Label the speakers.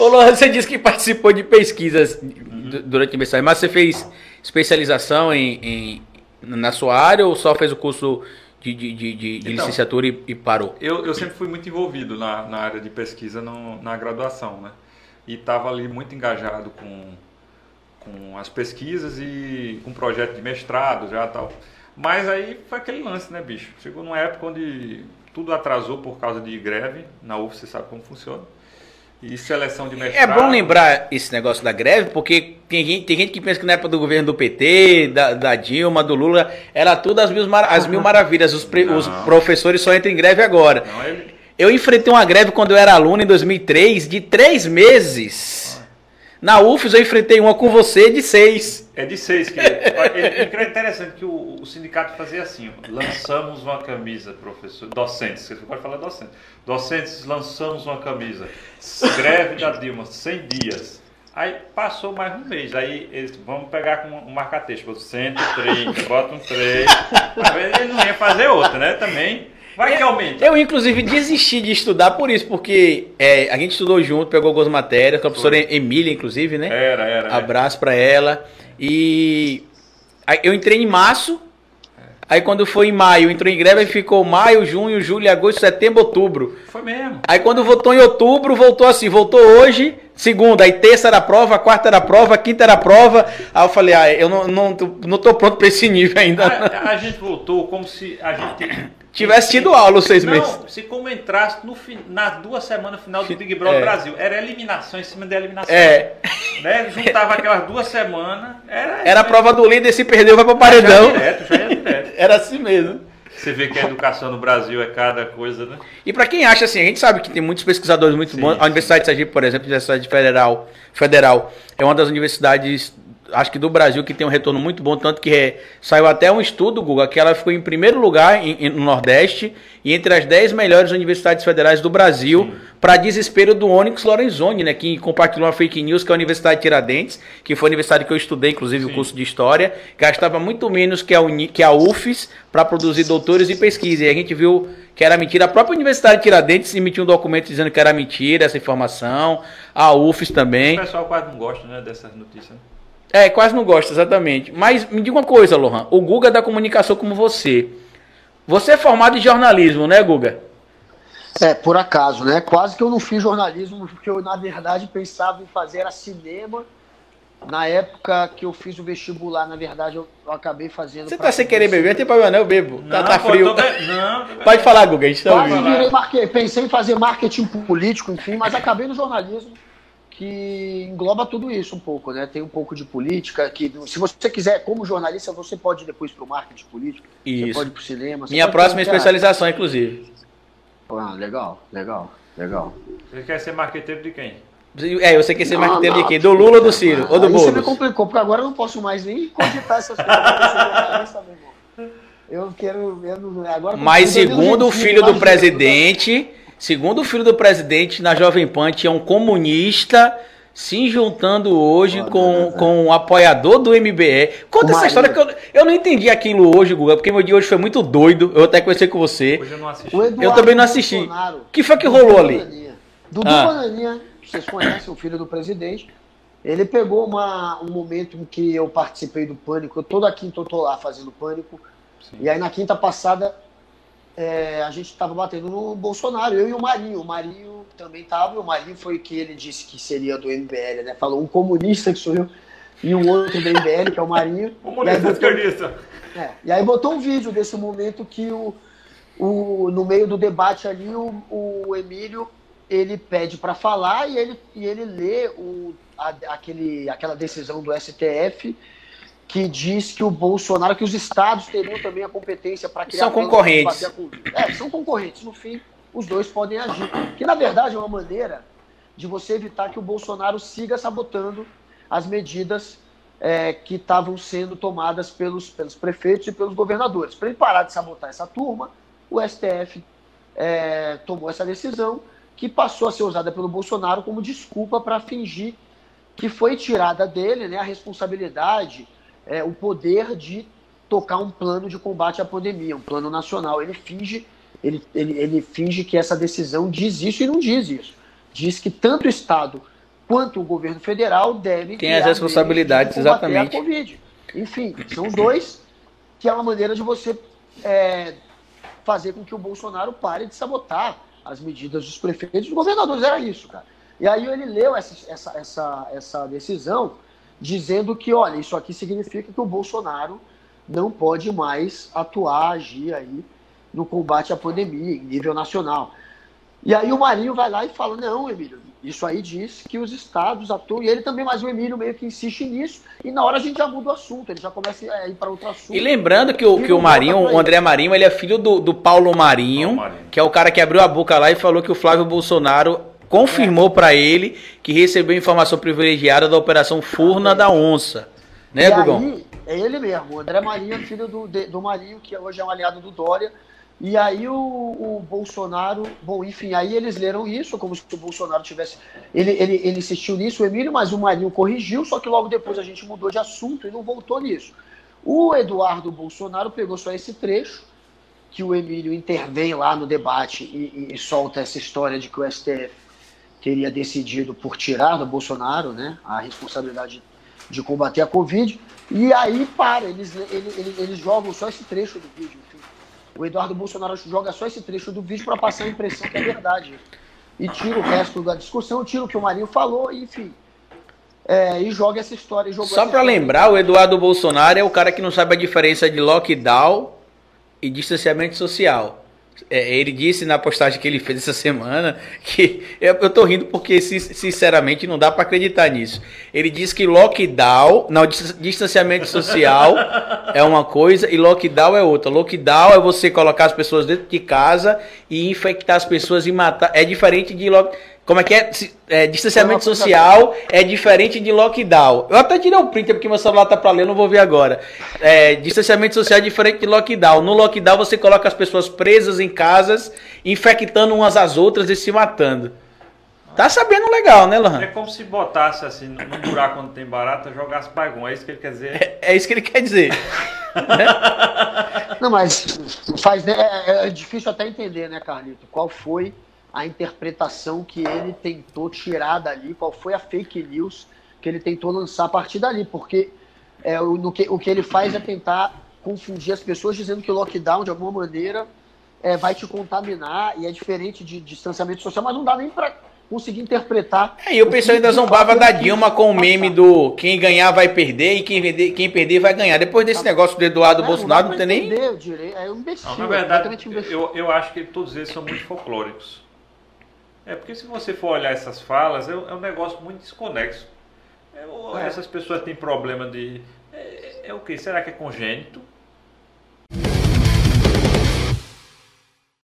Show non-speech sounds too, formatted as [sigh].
Speaker 1: Ô, Lohan, você disse que participou de pesquisas uhum. durante a universidade, mas você fez especialização em, em, na sua área ou só fez o curso de, de, de, de então, licenciatura e, e, parou?
Speaker 2: Eu, eu sempre fui muito envolvido na, na área de pesquisa no, na graduação, né? E estava ali muito engajado com, com as pesquisas e com projeto de mestrado já tal. Mas aí foi aquele lance, né, bicho? Chegou numa época onde tudo atrasou por causa de greve. Na UF você sabe como funciona. E seleção de mestrado.
Speaker 1: É bom lembrar esse negócio da greve, porque tem gente, tem gente que pensa que na época do governo do PT, da, da Dilma, do Lula, era tudo as mil, as mil maravilhas. Os, pre, os professores só entram em greve agora. Não, ele... Eu enfrentei uma greve quando eu era aluno em 2003 de três meses. Na UFES eu enfrentei uma com você de seis.
Speaker 2: É de seis. Que, é, é interessante que o, o, sindicato fazia assim, lançamos uma camisa, professor, docentes, você pode falar docentes. Docentes, lançamos uma camisa. Greve da Dilma, 100 dias. Aí passou mais um mês. Aí eles vamos pegar com um marca-texto, 130, bota um 3. Ele não ia fazer outra, né? Também Vai que aumenta.
Speaker 1: Eu, inclusive, desisti de estudar por isso, porque é, a gente estudou junto, pegou algumas matérias, com a professora Emília, inclusive, né?
Speaker 2: Era, era.
Speaker 1: Abraço para ela. E eu entrei em março, Aí quando foi em maio, entrou em greve, ficou maio, junho, julho, agosto, setembro, outubro.
Speaker 2: Foi mesmo.
Speaker 1: Aí quando voltou em outubro, voltou assim, voltou hoje, segunda, aí terça era prova, quarta era prova, quinta era prova. Aí eu falei, ah, eu não, não, não tô pronto para esse nível ainda.
Speaker 2: A, a, gente voltou como se a gente
Speaker 1: Tivesse tido aula os seis
Speaker 2: não,
Speaker 1: meses.
Speaker 2: Não, se como entrasse no, nas duas semanas final do Big Brother é. Brasil. Era eliminação em cima de eliminação.
Speaker 1: É.
Speaker 2: Né? Juntava aquelas duas semanas. Era,
Speaker 1: era a prova do líder, se perdeu, vai para o paredão.
Speaker 2: Já direto, já ia direto. [laughs]
Speaker 1: era assim mesmo.
Speaker 2: Você vê que a educação no Brasil é cada coisa, né?
Speaker 1: E para quem acha assim, a gente sabe que tem muitos pesquisadores muito sim, bons. A Universidade de Sergipe, por exemplo, a Universidade Federal, Federal, é uma das universidades acho que do Brasil, que tem um retorno muito bom, tanto que é, saiu até um estudo, Google, que ela ficou em primeiro lugar em, em, no Nordeste e entre as 10 melhores universidades federais do Brasil, para desespero do Onyx Lorenzoni, né, que compartilhou uma fake news que é a Universidade de Tiradentes, que foi a universidade que eu estudei, inclusive, Sim. o curso de História, gastava muito menos que a, Uni, que a UFES para produzir doutores e pesquisa. E a gente viu que era mentira. A própria Universidade de Tiradentes emitiu um documento dizendo que era mentira essa informação, a UFES também.
Speaker 2: O pessoal quase não gosta né, dessas notícias. Né?
Speaker 1: É, quase não gosta, exatamente. Mas me diga uma coisa, Lohan. O Guga é da comunicação como você. Você é formado em jornalismo, né, Guga?
Speaker 3: É, por acaso, né? Quase que eu não fiz jornalismo, porque eu, na verdade, pensava em fazer a cinema. Na época que eu fiz o vestibular, na verdade, eu, eu acabei fazendo.
Speaker 1: Você tá sem querer beber? Tem problema, não, eu bebo. Não, tá, tá frio. Be... Não, [laughs] Pode falar, Guga, a gente tá
Speaker 3: ouvindo. Pensei em fazer marketing político, enfim, mas acabei no jornalismo que engloba tudo isso um pouco, né? Tem um pouco de política, que se você quiser, como jornalista, você pode ir depois para o marketing político,
Speaker 1: isso.
Speaker 3: você pode ir para o cinema.
Speaker 1: Minha próxima especialização, inclusive.
Speaker 3: Ah, legal, legal, legal.
Speaker 2: Você quer ser marqueteiro de quem?
Speaker 1: É, você quer ser não, marqueteiro não, de quem? Do Lula ou do Ciro? ou do Boulos? Isso
Speaker 3: me complicou, porque agora eu não posso mais nem cogitar essas coisas. eu quero. Eu, agora
Speaker 1: Mas segundo o filho do presidente Segundo o filho do presidente, na Jovem Pan tinha um comunista se juntando hoje com, com um apoiador do MBE. Conta essa história que eu, eu não entendi aquilo hoje, Guga, porque meu dia hoje foi muito doido. Eu até conversei com você.
Speaker 2: Hoje eu não assisti.
Speaker 1: Eu também não assisti. O que foi que rolou ali?
Speaker 3: Dudu ah. Bananinha, vocês conhecem o filho do presidente. Ele pegou uma, um momento em que eu participei do Pânico. Toda quinta eu tô lá fazendo Pânico. Sim. E aí na quinta passada é, a gente estava batendo no Bolsonaro, eu e o Marinho. O Marinho também estava, o Marinho foi que ele disse que seria do MBL, né? Falou um comunista que sou eu e um outro do MBL, que é o Marinho. [laughs]
Speaker 2: Comunista esquerdista.
Speaker 3: É, e aí botou um vídeo desse momento que o, o, no meio do debate ali, o, o Emílio ele pede para falar e ele, e ele lê o, a, aquele, aquela decisão do STF que diz que o Bolsonaro, que os estados teriam também a competência para criar.
Speaker 1: São concorrentes.
Speaker 3: É, são concorrentes. No fim, os dois podem agir. Que na verdade é uma maneira de você evitar que o Bolsonaro siga sabotando as medidas é, que estavam sendo tomadas pelos, pelos prefeitos e pelos governadores. Para ele parar de sabotar essa turma, o STF é, tomou essa decisão que passou a ser usada pelo Bolsonaro como desculpa para fingir que foi tirada dele né, a responsabilidade é, o poder de tocar um plano de combate à pandemia, um plano nacional. Ele finge, ele, ele, ele finge que essa decisão diz isso e não diz isso. Diz que tanto o Estado quanto o governo federal deve
Speaker 1: tem as responsabilidades exatamente.
Speaker 3: A Covid. Enfim, são dois que é uma maneira de você é, fazer com que o Bolsonaro pare de sabotar as medidas dos prefeitos e dos governadores. Era isso, cara. E aí ele leu essa, essa, essa, essa decisão dizendo que, olha, isso aqui significa que o Bolsonaro não pode mais atuar, agir aí no combate à pandemia em nível nacional. E aí o Marinho vai lá e fala, não, Emílio, isso aí diz que os estados atuam, e ele também, mas o Emílio meio que insiste nisso, e na hora a gente já muda o assunto, ele já começa a ir para outro assunto.
Speaker 1: E lembrando que o, que o Marinho, o André Marinho, ele é filho do, do Paulo Marinho, Marinho, que é o cara que abriu a boca lá e falou que o Flávio Bolsonaro confirmou é. para ele que recebeu informação privilegiada da Operação Furna da Onça. Né, e Gugão? Aí,
Speaker 3: é ele mesmo, o André Marinho é filho do, do Marinho, que hoje é um aliado do Dória, e aí o, o, Bolsonaro, bom, enfim, aí eles leram isso, como se o Bolsonaro tivesse. Ele, ele, ele insistiu nisso, o Emílio, mas o Marinho corrigiu, só que logo depois a gente mudou de assunto e não voltou nisso. O Eduardo Bolsonaro pegou só esse trecho, que o Emílio intervém lá no debate e, e, e solta essa história de que o STF teria decidido por tirar do Bolsonaro né, a responsabilidade de combater a Covid. E aí para, eles, eles, eles jogam só esse trecho do vídeo o Eduardo Bolsonaro joga só esse trecho do vídeo para passar a impressão que é verdade. E tira o resto da discussão, tira o que o Marinho falou, enfim. É, e joga essa história.
Speaker 1: Só para lembrar, o Eduardo Bolsonaro é o cara que não sabe a diferença de lockdown e distanciamento social. É, ele disse na postagem que ele fez essa semana que [laughs] eu, eu tô rindo porque sinceramente não dá para acreditar nisso. Ele disse que lockdown, não, distanciamento social [laughs] é uma coisa e lockdown é outra. Lockdown é você colocar as pessoas dentro de casa e infectar as pessoas e matar. É diferente de lockdown como é que é? é distanciamento social é diferente de lockdown. Eu até tirei o um print porque meu celular tá para ler, não vou ver agora. É, distanciamento social é diferente de lockdown. No lockdown você coloca as pessoas presas em casas, infectando umas às outras e se matando. Tá sabendo legal, né, Lohan?
Speaker 2: É como se botasse assim, num buraco quando tem barata, jogasse baigão. É isso que ele quer dizer?
Speaker 1: É, é isso que ele quer dizer. [laughs]
Speaker 3: Não, mas faz, né, é, é difícil até entender, né, Carlito? Qual foi a interpretação que ele tentou tirar dali, qual foi a fake news que ele tentou lançar a partir dali, porque é, o, no que, o que ele faz é tentar confundir as pessoas dizendo que o lockdown, de alguma maneira, é, vai te contaminar e é diferente de, de distanciamento social, mas não dá nem para conseguir interpretar.
Speaker 1: É, e o pessoal ainda zombava da Dilma com o meme do quem ganhar vai perder e quem perder, quem perder vai ganhar. Depois desse negócio do Eduardo é, Bolsonaro, não, não tem nem.
Speaker 3: É um imbecil,
Speaker 2: não, na verdade, eu, eu acho que todos eles são muito folclóricos. É porque se você for olhar essas falas, é, é um negócio muito desconexo. É, é. Essas pessoas têm problema de. É, é, o que? Será que é congênito?